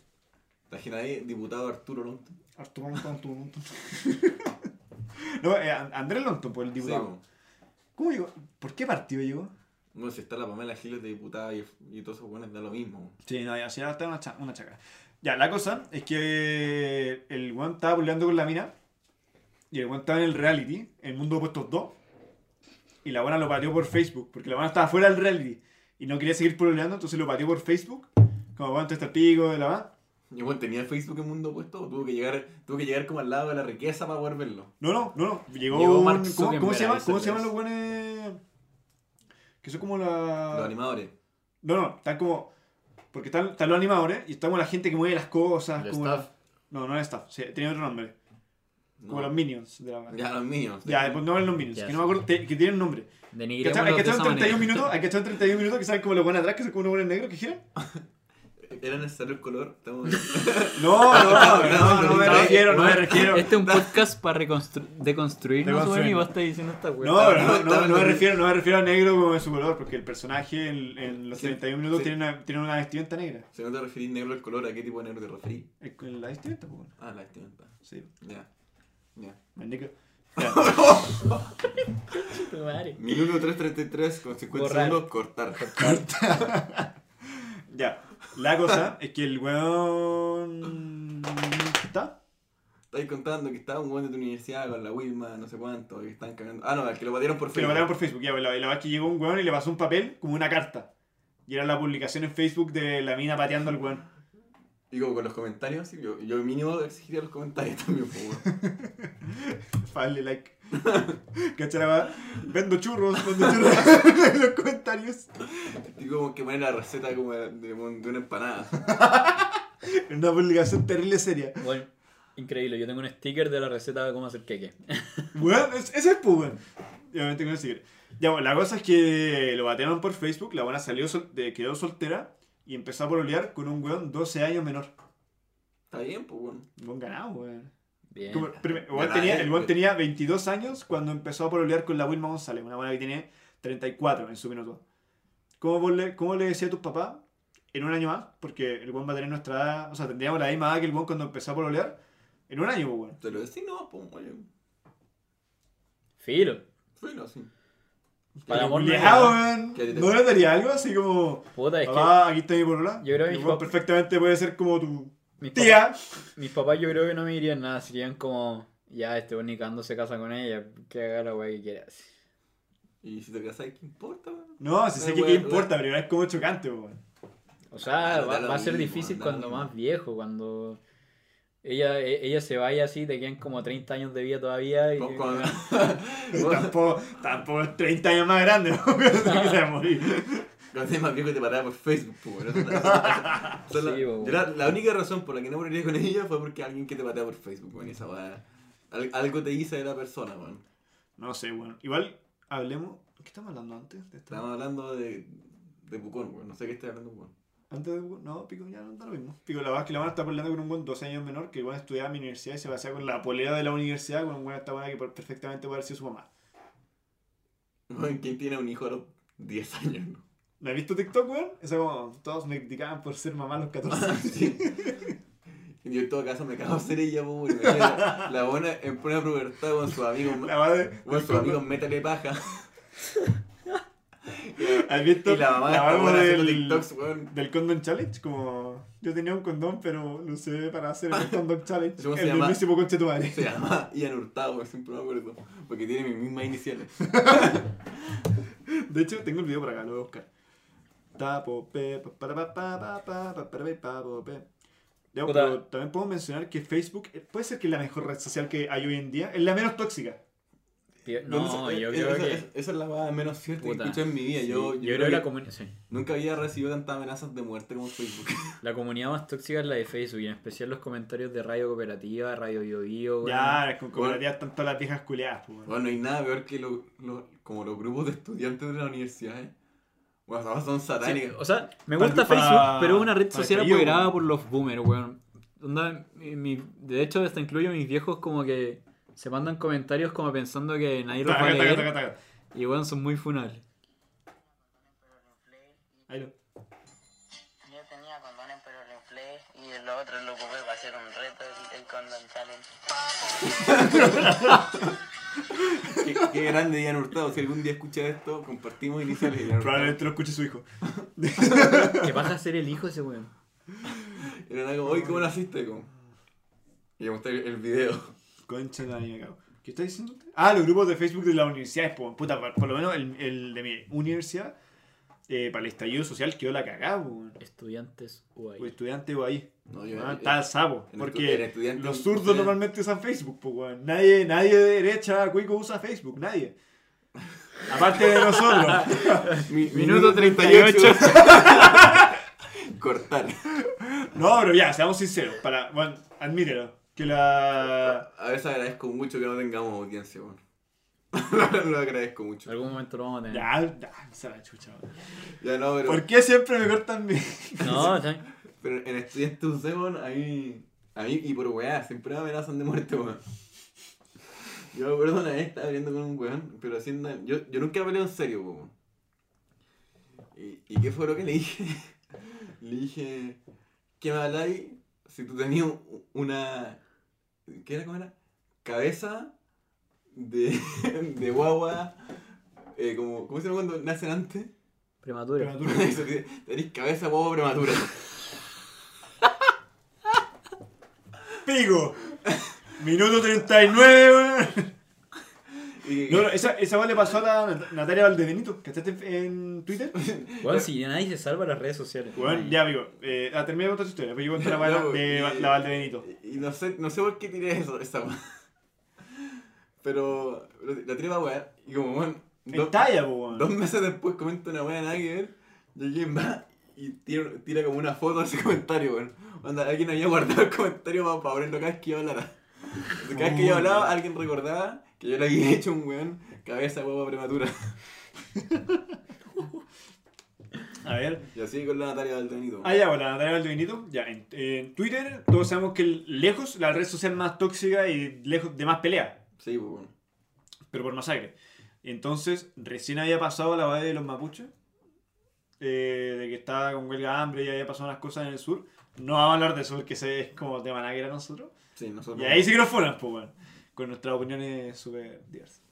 Imagina ahí, diputado Arturo Longton. Arturo Longton, Arturo Longton. no, eh, And- Andrés Longton, pues el diputado. ¿Cómo llegó? ¿Por qué partido llegó? Bueno, si está la Pamela Giles de diputada y, y todos esos buenos, da lo mismo. weón. Sí, no, ya, está una, cha- una chaca. Ya, la cosa es que el weón estaba peleando con la mina y el weón estaba en el reality, el mundo opuestos 2, y la buena lo pateó por Facebook, porque la buena estaba fuera del reality y no quería seguir pololeando, entonces lo pateó por Facebook, como bueno, está el pico de la va. Y bueno, tenía Facebook en Mundo Opuesto, o tuvo que llegar, tuvo que llegar como al lado de la riqueza para poder verlo. No, no, no, no. Llegó, Llegó un- ¿cómo, cómo se llama? ¿Cómo se llaman los buenos? Que son como la. Los animadores. No, no, están como. Porque están, están los animadores y están como la gente que mueve las cosas. El como staff. No, no es staff, sí, tiene otro nombre. Como No. los minions de la Ya, los míos. Ya, después no los minions, Ya, que no me acuerdo, te- que tienen un nombre. Hay que echar esa 31 manera. minutos, hay que echar 31 minutos que saben como los buenos atrás, que son como unos buenos negros que giran. ¿Era necesario el color? Estamos... No, no, no, no me no, refiero, no me refiero. Este es un podcast para deconstruirnos, weón, y vos estás diciendo esta weá. No, no, no, no, me refiero, no me refiero a negro como de su color, porque el personaje en, en los Sí, 31 minutos sí. tiene, una, tiene una vestimenta negra. Si no te referís negro el color, ¿a qué tipo de negro te referís? La vestimenta, pues bueno. Ah, la vestimenta. Sí, Ya. Ya. Minuto 3.33 con 50 Borrar. segundos, cortar. Ya, la cosa es que el weón. ¿Está? Estáis contando que estaba un weón de tu universidad con la Wilma, no sé cuánto, que están cagando. Ah, no, el que lo patearon por Que lo Facebook. mandaron por Facebook. Ya, pues, la, la verdad es que llegó un weón y le pasó un papel como una carta. Y era la publicación en Facebook de la mina pateando al weón. Y como con los comentarios, yo, yo mínimo exigiría los comentarios también, pues, weón. Like. ¿Cachai la weá? Vendo churros, vendo churros en los comentarios. Y como que la receta como de, de- una empanada. En una publicación terrible seria. Bueno, increíble. Yo tengo un sticker de la receta de cómo hacer queque. Es- ese es pues, weón. Y obviamente con el secret. Ya, bueno, la cosa es que lo batearon por Facebook, la buena salió, sol- de- quedó soltera y empezó a pololear con un weón 12 años menor. Está bien, pues, weón. Buen ganado, weón. Bien. Como- prim- el weón Ganado, tenía, el weón weón. tenía 22 años cuando empezó a pololear con la Wilma González, una buena que tiene 34 en su minuto. ¿Cómo, vos le, ¿Cómo le decía a tus papás en un año más? Porque el weón va a tener nuestra edad, o sea, tendríamos la misma edad que el weón cuando empezó a pololear. En un año, pues, weón. Te lo decís, no, pues, weón. Filo. Bueno, sí. Para amor no hay Culeado, nada. weón. ¿Qué te- ¿No le daría algo así como... Puta, es que Papá, aquí está mi polola. Yo creo que perfectamente puede ser como tu mis, tía. papás, mis papás yo creo que no me dirían nada. Serían como Ya, este weón ni cagando se casa con ella, que haga la weá que quiera. Y si te casas, ¿qué importa, weón? No, si sé que qué importa, pero es como chocante, weón. O sea, va, a ser mismo, difícil cuando más viejo, cuando ella, e- ella se vaya así, te quedan como 30 años de vida todavía y... Tampoco, tampoco es 30 años más grande, que se va a morir. Cuando eres más viejo te pateaba por Facebook, pues, es la- esa es la- única razón por la que no moriría con ella fue porque alguien que te patea por Facebook, weón. y Esa weá. al- Algo te dice de la persona, weón. No sé, weón. Igual, hablemos. ¿Qué estamos hablando antes? De esto? Estábamos hablando de, de Pucón, weón. No sé qué estoy hablando, weón. Antes de. No, Pico ya no da lo mismo. Pico, la verdad es que la van a estar peleando con un buen 12 años menor que igual estudiaba en mi universidad y se basaba con la polera de la universidad con un buen esta que perfectamente puede haber sido su mamá. ¿Quién tiene un hijo a los 10 años, no? ¿No has visto TikTok, weón? Esa como todos me criticaban por ser mamá a los 14 años. Sí. Yo en todo caso me cago en ser ella, weón. La, la buena en plena pubertad con sus amigos. La madre. Con sus amigos, métale paja. ¿Has visto Y la mamá la haciendo del, TikToks, weón. del Condom Challenge? Como yo tenía un condón, pero lo usé para hacer el Condom Challenge. ¿Cómo se el llama? conche tu madre. Se llama Ian Hurtado, siempre me acuerdo. Porque tiene mis mismas iniciales. De hecho, tengo el video por acá, lo voy a buscar. Tapo, pe, pa, para, pa, pa, pa, pa, pa, para, pe, pa, po, pe. Ya, pero también puedo mencionar que Facebook eh, puede ser que es la mejor red social que hay hoy en día. Es la menos tóxica. No, Esa- yo esa- creo esa, que... esa- es la weá menos cierta que he Puta. escuchado en mi vida. Sí, Yo, yo, yo creo que la comunidad... Sí. nunca había recibido tantas amenazas de muerte como Facebook. La comunidad más tóxica es la de Facebook y en especial los comentarios de Radio Cooperativa, Radio Bio Bio. Ya, con cooperativas están todas las viejas culeadas, pues. Bueno, no hay nada peor que lo, lo- como los grupos de estudiantes de la universidad, ¿eh? Bueno, son Sí, satánicas. o sea, me gusta pa- Facebook, pero es una red social apoderada por los boomers, weón. Onda, mi- mi- de hecho, hasta incluyo a mis viejos como que se mandan comentarios como pensando que nadie los va a leer. taca, taca. Y weón, son muy funables. Ahí lo. Yo tenía condones pero lo inflé y lo otro lo ocupé para hacer un reto, el, el condom challenge. Qué, qué grande Ian Hurtado. Si algún día escucha esto, compartimos iniciales. de Hurtado. Probablemente lo escuche su hijo. Que vas a ser el hijo de ese weón. Y era como, oye, ¿cómo naciste? Como... Y le mostré el video. Concha de la niña, cabrón. ¿Qué está diciendo usted? Ah, los grupos de Facebook de las universidades, po. puta, por, por lo menos el, el de mi universidad, eh, para el estallido social quedó la cagada, po. Estudiantes UAI. O estudiante o ahí. No, yo- Ah, está el sapo. Porque los zurdos normalmente usan Facebook, pues, weón. Nadie, nadie de derecha, cuico, usa Facebook, nadie. Aparte de nosotros. Mi- Minuto 38. Cortar. No, pero ya, seamos sinceros. Para, bueno, admítelo. Que la. A veces agradezco mucho que no tengamos audiencia, weón. lo agradezco mucho. En algún momento lo vamos a tener. Ya, ya, se la chucha, weón. Ya no, pero, ¿Por qué siempre me cortan mi.? No, bien. pero en estudiantes weón, a mí, a mí y por weá, siempre me amenazan de muerte, weón. Yo me acuerdo una vez estaba peleando con un weón, pero haciendo. Yo, yo nunca peleo en serio, weón. ¿Y, ¿Y qué fue lo que le dije? le dije, ¿qué me habláis si tú tenías un- una. ¿Qué era? ¿Cómo era? Cabeza de, de guagua. eh, como, ¿Cómo se llama cuando nacen antes? Prematura. Eso, que tenés cabeza guagua prematura. ¡Pico! Minuto 39, weón. Y, No, no, esa, esa weá le pasó a la Nat- Natalia Valdebenito, ¿cachaste en Twitter? Weón, si nadie se salva las redes sociales. Bueno, ya, amigo. Eh, ah, terminé de contar su historia, pero yo conté la weá de la Valdebenito. Y no sé, no sé por qué tiré eso, esa weá. Pero la tiré para weá. Y como, weón, do- En talla, po, weón. dos meses después comento una weá nada que ver. Y alguien va y tira, tira como una foto de ese comentario, weón. Onda, alguien había guardado el comentario para, para ponerlo cada vez que yo hablara. Entonces, cada vez que yo hablaba, alguien recordaba que yo le había hecho un weón cabeza huevo prematura. A ver. Y así con la Natalia Valdenito. Ah, ya, bueno, la Natalia Valdebenito. Ya, en, en Twitter todos sabemos que lejos la red social más tóxica y lejos de más pelea, Sí, pues, weón. pero por masacre. Entonces, recién había pasado la batalla de los mapuches, eh, de que estaba con huelga de hambre y había pasado unas cosas en el sur. No vamos a hablar de eso porque ese es como tema a nosotros. Sí, nosotros. Y ahí sí que nos fueron, pues, bueno, con nuestras opiniones súper diversas.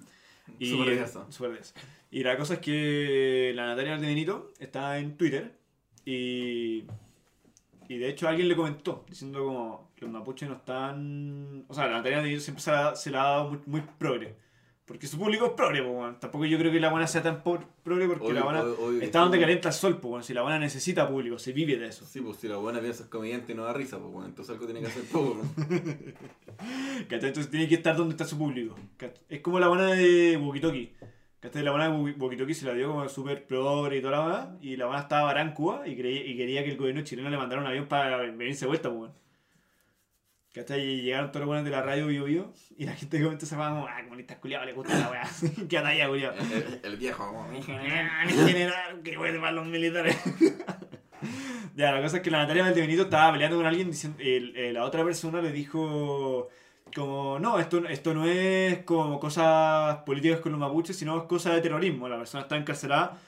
Y, Súper diversas. súper diversas. Y la cosa es que la Natalia Valdebenito está en Twitter y Y de hecho alguien le comentó, diciendo como los mapuches no están... O sea, la Natalia Valdebenito siempre se la, se la ha dado muy, muy progre. Porque su público es progre, pues, weón. Tampoco yo creo que la buena sea tan por- progre porque Obvio, la buena obvio, obvio que está donde calienta el sol, pues, weón. Si la buena necesita público, se vive de eso. Sí, pues si la buena piensa es comediante y no da risa, pues bueno, entonces algo tiene que hacer poco. Entonces tiene que estar donde está su público. Es como la buena de Wokitoki. ¿Cachai? La buena de Woki- Wokitoki se la dio como súper progre y toda la buena. Y la buena estaba en Cuba y, creía- y quería que el gobierno chileno le mandara un avión para venirse de vuelta, pues, weón. ¿Cachai? Y llegaron todos los buenos de la radio Bio Bio y la gente comentó esa como, ah, comunistas culiados, le gusta la weá. ¿Qué atalla, culiado? El, el viejo, En general, que puede para los militares. ya, la cosa es que la Natalia Valdebenito estaba peleando con alguien diciendo, el- la otra persona le dijo como, no, esto, esto no es como cosas políticas con los mapuches, sino es cosa de terrorismo. La persona está encarcelada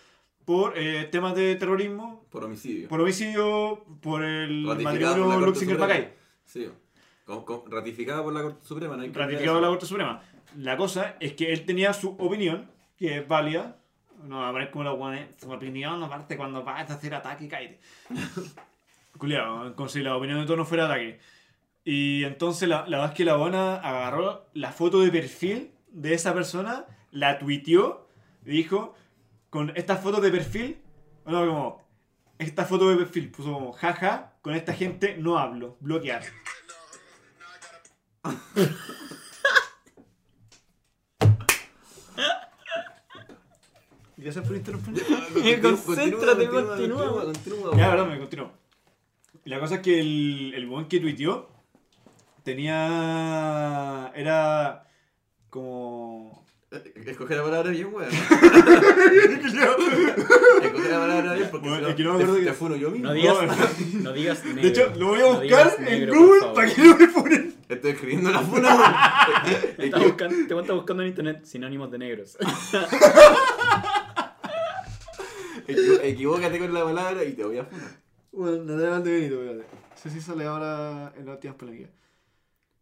por eh, temas de terrorismo, por homicidio. por homicidio, por el matrimonio Luxinger. Pacay. Sí, con- con- ratificada por la Corte Suprema, no hay ratificado por la Corte Suprema. La cosa es que él tenía su opinión, que es válida. No a ver como los guanes. Su opinión, aparte, cuando vas a hacer ataque, cállate. Culeado, como si la opinión de todos no fuera ataque. Y entonces la, la verdad es que la buena agarró la foto de perfil de esa persona, la tuiteó y dijo: Con esta foto de perfil, no, como. Esta foto de perfil puso como jaja, con esta gente no hablo, bloquear. Gracias por interrumpir. Concéntrate, continúa. continúa. Ya, perdón, me continuó. Y la cosa es que el, el buen que tuiteó tenía. Era. como. Escoge la palabra bien, weón. Escoge la palabra bien porque Bueno, si que no me te, que- te funo yo mismo. No digas, No, no digas negro. De hecho, lo voy a No buscar en negro, por Google para que no me funen. Estoy escribiendo la funa, weón. Está buscando, te está buscando en internet sinónimos de negros. Equivócate con la palabra y te voy a funar. Bueno, Natalia Valdebenito, fíjate. Eso sí sale ahora en las últimas polémicas.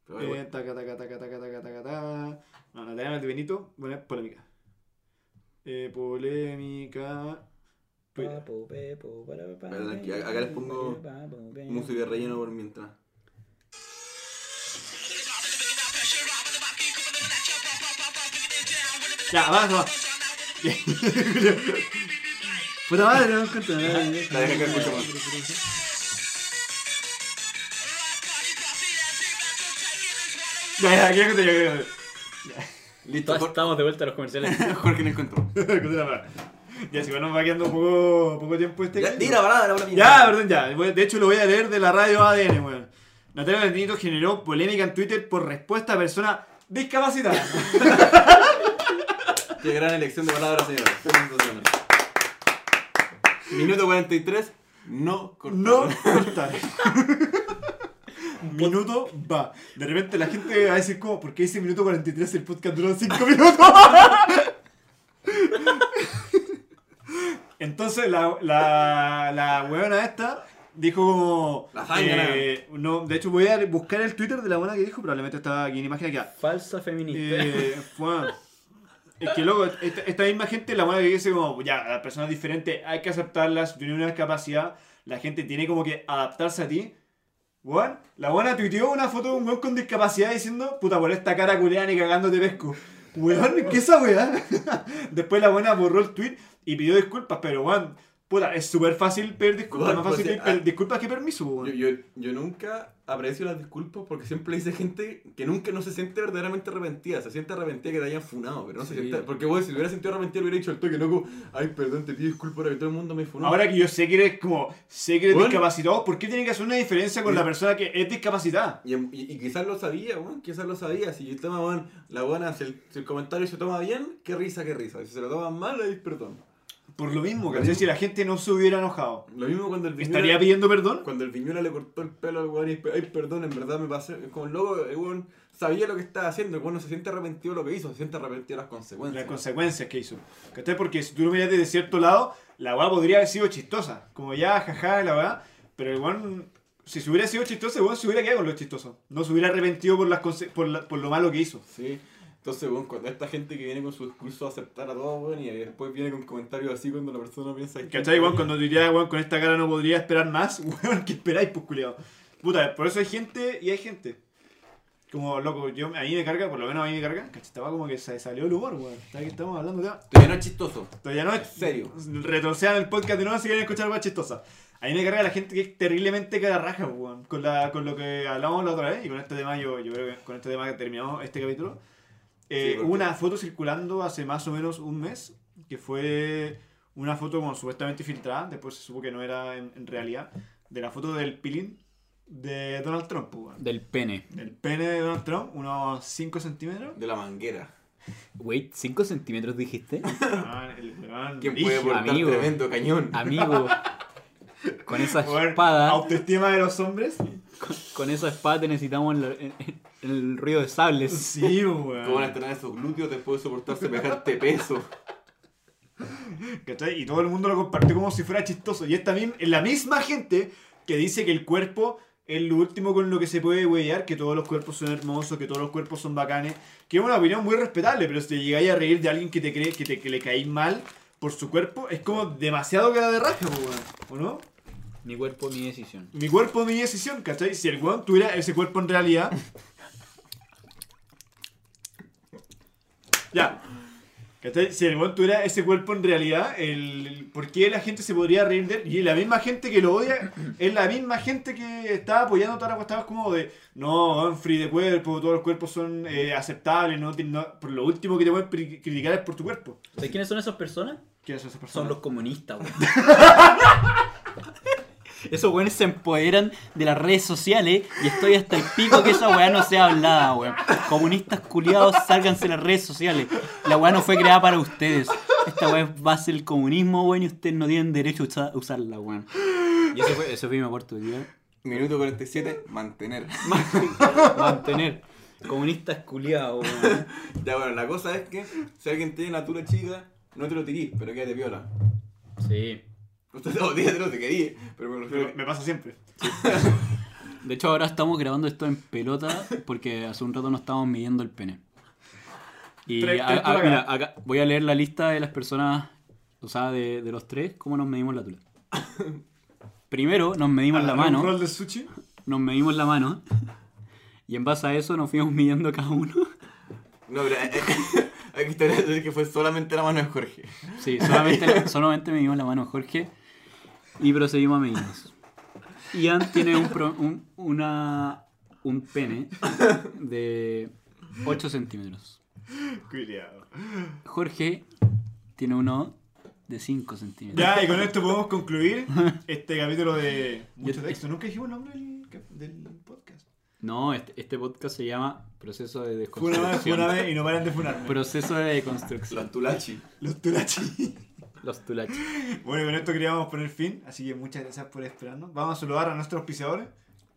Pero Eh, taca, taca, taca, taca, taca, taca, taca. No, Natalia Valdebenito, bueno, polémica. Eh, polémica. Perdón, aquí- acá les pongo música de relleno por mientras. Ya, abajo. Puta madre, no encuentro nada. La deja que escucho más. Ya, ya, aquí encuentro, ya, ya, ya. Listo, Jorge, estamos de vuelta a los comerciales. Jorge no encontró. Ya, si nos va quedando poco, poco tiempo este. Ya, di la la Ya, perdón, ya. Voy- De hecho, lo voy a leer de la radio ADN, weón. Natalia Valdebenito generó polémica en Twitter por respuesta a persona discapacitada. Qué gran elección de palabras, señores. Minuto 43, no cortar. No cortar. minuto va. De repente la gente va a decir como, ¿por qué dice minuto 43 el podcast duró 5 minutos? Entonces la, la, la weona esta dijo como... La eh, no, de hecho voy a buscar el Twitter de la buena que dijo, probablemente está aquí en imagen aquí. Falsa feminista. Eh, fue- Es que luego, esta, esta misma gente, la buena que dice como, ya, las personas diferentes hay que aceptarlas, tienen una discapacidad, la gente tiene como que adaptarse a ti. Weón, la buena tuiteó una foto de un weón con discapacidad diciendo, puta, por esta cara culeada ni cagando te pesco. Weón, ¿qué es esa weá? Después la buena borró el tweet y pidió disculpas, pero weón, puta, es súper fácil pedir disculpas, Weón, más fácil pues, pedir ah, disculpas que permiso, Yo, weón. yo, yo nunca aprecio las disculpas porque siempre dice gente que nunca no se siente verdaderamente arrepentida. Se siente arrepentida que te hayan funado, pero no se siente. Porque vos, si lo hubiera sentido arrepentido, hubiera dicho al toque, loco, ay, perdón, te pido disculpas ahora que todo el mundo me funó. Ahora que yo sé que eres como, sé que eres discapacitado, ¿por qué tiene que hacer una diferencia con la persona que es discapacitada? Y, y- y quizás lo sabía, weón, quizás lo sabía. Si el tema, weón, la buena, si el, si el comentario se toma bien, qué risa, qué risa. Si se lo toman mal, ahí perdón. Por lo mismo, ¿cachai? Si la gente no se hubiera enojado, Lo mismo cuando el Viñuela, ¿estaría pidiendo perdón? cuando el Viñuela le cortó el pelo al weón y ay, perdón, en verdad me pasé. Como el loco, el weón sabía lo que estaba haciendo, el weón no se siente arrepentido de lo que hizo, se siente arrepentido de las consecuencias. Las consecuencias que hizo. ¿Cachai? Porque si tú lo miras desde cierto lado, la weá podría haber sido chistosa. Como ya, jaja, la weá. Pero el weón, si se hubiera sido chistoso, el weón se hubiera quedado con lo chistoso. No se hubiera arrepentido por, las por, la- por lo malo que hizo. Sí. Entonces, weón, cuando esta gente que viene con su discurso a aceptar a todo, weón, y después viene con comentarios así cuando la persona piensa que. ¿Cachai, weón? Cuando diría, weón, con esta cara no podría esperar más, weón, ¿qué esperáis, pues, culiao? Puta, por eso hay gente y hay gente. Como, loco, yo, a mí me carga, por lo menos a mí me carga, ¿cachai? Estaba como que se salió el humor, weón. Que estamos hablando ya. Todavía no es chistoso. Todavía no es serio. Retrocedan el podcast de nuevo si quieren escuchar algo chistosa. A mí me carga la gente que es terriblemente cara raja, weón. Con, la, con lo que hablamos la otra vez y con este tema, yo, yo creo que con este tema que terminamos este capítulo. Eh, Sí, Hubo una foto circulando hace más o menos un mes que fue una foto como supuestamente filtrada, después se supo que no era en, en realidad, de la foto del pilín de Donald Trump, pues. Del pene. El pene de Donald Trump, unos 5 centímetros. De la manguera. Wait, ¿5 centímetros dijiste? Ah, el weón ¿Quién puede portar amigo. tremendo cañón? Amigo. Con esa espada. Autoestima de los hombres. Con, con esa espada te necesitamos en, la- en- en el río de sables. Sí, weón. ¿Cómo van a estrenar esos glúteos después de soportar semejante peso? ¿Cachai? Y todo el mundo lo compartió como si fuera chistoso. Y esta misma, la misma gente que dice que el cuerpo es lo último con lo que se puede huellar, que todos los cuerpos son hermosos, que todos los cuerpos son bacanes, que es una opinión muy respetable, pero si te llegáis a reír de alguien que te cree que, te, que le caís mal por su cuerpo, es como demasiado cara de raja, weón. ¿o no? Mi cuerpo, mi decisión. Mi cuerpo, mi decisión, ¿cachai? Si el weón tuviera ese cuerpo en realidad. Ya. ¿Cachai? Si el weón tuviera ese cuerpo en realidad, el... ¿por qué la gente se podría reír de él? Y la misma gente que lo odia es la misma gente que está apoyando todas las cuestiones como de no, free de cuerpo, todos los cuerpos son eh, aceptables, no, tienen- no- por lo último que te pueden criticar es por tu cuerpo. ¿Sabes quiénes son esas personas? ¿Quiénes son esas personas? Son los comunistas, weón. Esos weones se empoderan de las redes sociales y estoy hasta el pico que esa weá no sea hablada, weón. Comunistas culiados, sálganse de las redes sociales. La weá no fue creada para ustedes. Esta weá es base del comunismo, weón, y ustedes no tienen derecho a usa- usarla, weón. Y eso fue, eso fue mi aporte día. Minuto 47, mantener. Mantener. Comunistas culiados, weón. Ya bueno, la cosa es que si alguien tiene una tula chica, no te lo tirís, pero quédate viola. Sí. Usted te lo tírate, te querí, pero me refiero Me, me pasa siempre. De hecho, ahora estamos grabando esto en pelota porque hace un rato nos estábamos midiendo el pene. Y Tres- a- tres a- tula mira, acá. voy a leer la lista de las personas, o sea, de, de los tres, cómo nos medimos la tula. Primero nos medimos la mano, rol de sushi. nos medimos la mano, y en base a eso nos fuimos midiendo cada uno. No, pero eh, eh, hay que establecer que fue solamente la mano de Jorge. Sí, solamente, solamente medimos la mano Jorge y procedimos a medirnos. Ian tiene un, pro- un, una, un pene de 8 centímetros. Cuidado. Jorge tiene uno de 5 centímetros. Ya, y con esto podemos concluir este capítulo de mucho texto. Nunca dijimos el nombre del, cap- del podcast. No, este, este podcast se llama Proceso de Fue una vez, fue una vez y no paran de funarme. Proceso de deconstrucción. Los tulachi. Los tulachi. Los tulachos. Bueno, con esto queríamos poner fin, así que muchas gracias por esperarnos. Vamos a saludar a nuestros auspiciadores.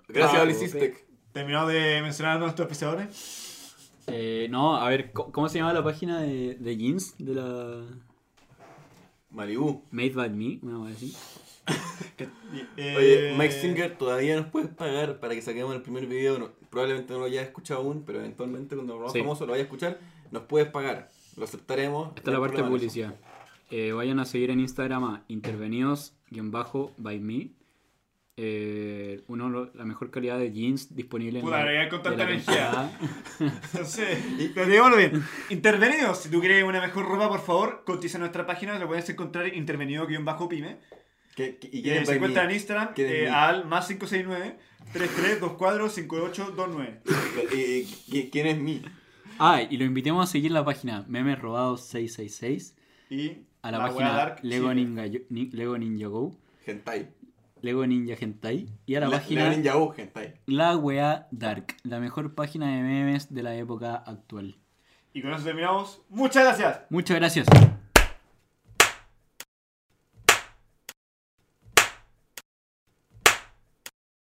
Gracias, Ah, Olicistec. Terminado de mencionar a nuestros auspiciadores. Eh, no, a ver, ¿cómo, se llama la página de, de jeans? De la... Malibu. Made by Me, una así. Que- eh, Oye, Mike Singer todavía nos puedes pagar para que saquemos el primer video. No- probablemente no lo hayas escuchado aún, pero eventualmente cuando lo Sí. Esta es la no parte de en eso. Eh, vayan a seguir en Instagram a intervenidos-by me. Eh, uno, lo- la mejor calidad de jeans disponible en Puta, la, con tanta energía. No sé, pero bien. Intervenidos, si tú quieres una mejor ropa, por favor, cotiza nuestra página, lo puedes encontrar intervenido-pyme. ¿Qué- qué- ¿Y es se encuentra en Instagram ¿Quién es eh, al más 569 3324 5829. Eh, eh, ¿Quién es mí? Ah, y lo invitemos a seguir la página Memes Robados 666, Y a la, página Dark Lego, Chile. Ninja, Ni- Lego Ninja Go, Hentai. Lego Ninja Hentai, y a la, La- página Ninja U, Hentai. La Wea Dark, la mejor página de memes de la época actual. Y con eso terminamos. Muchas gracias. Muchas gracias.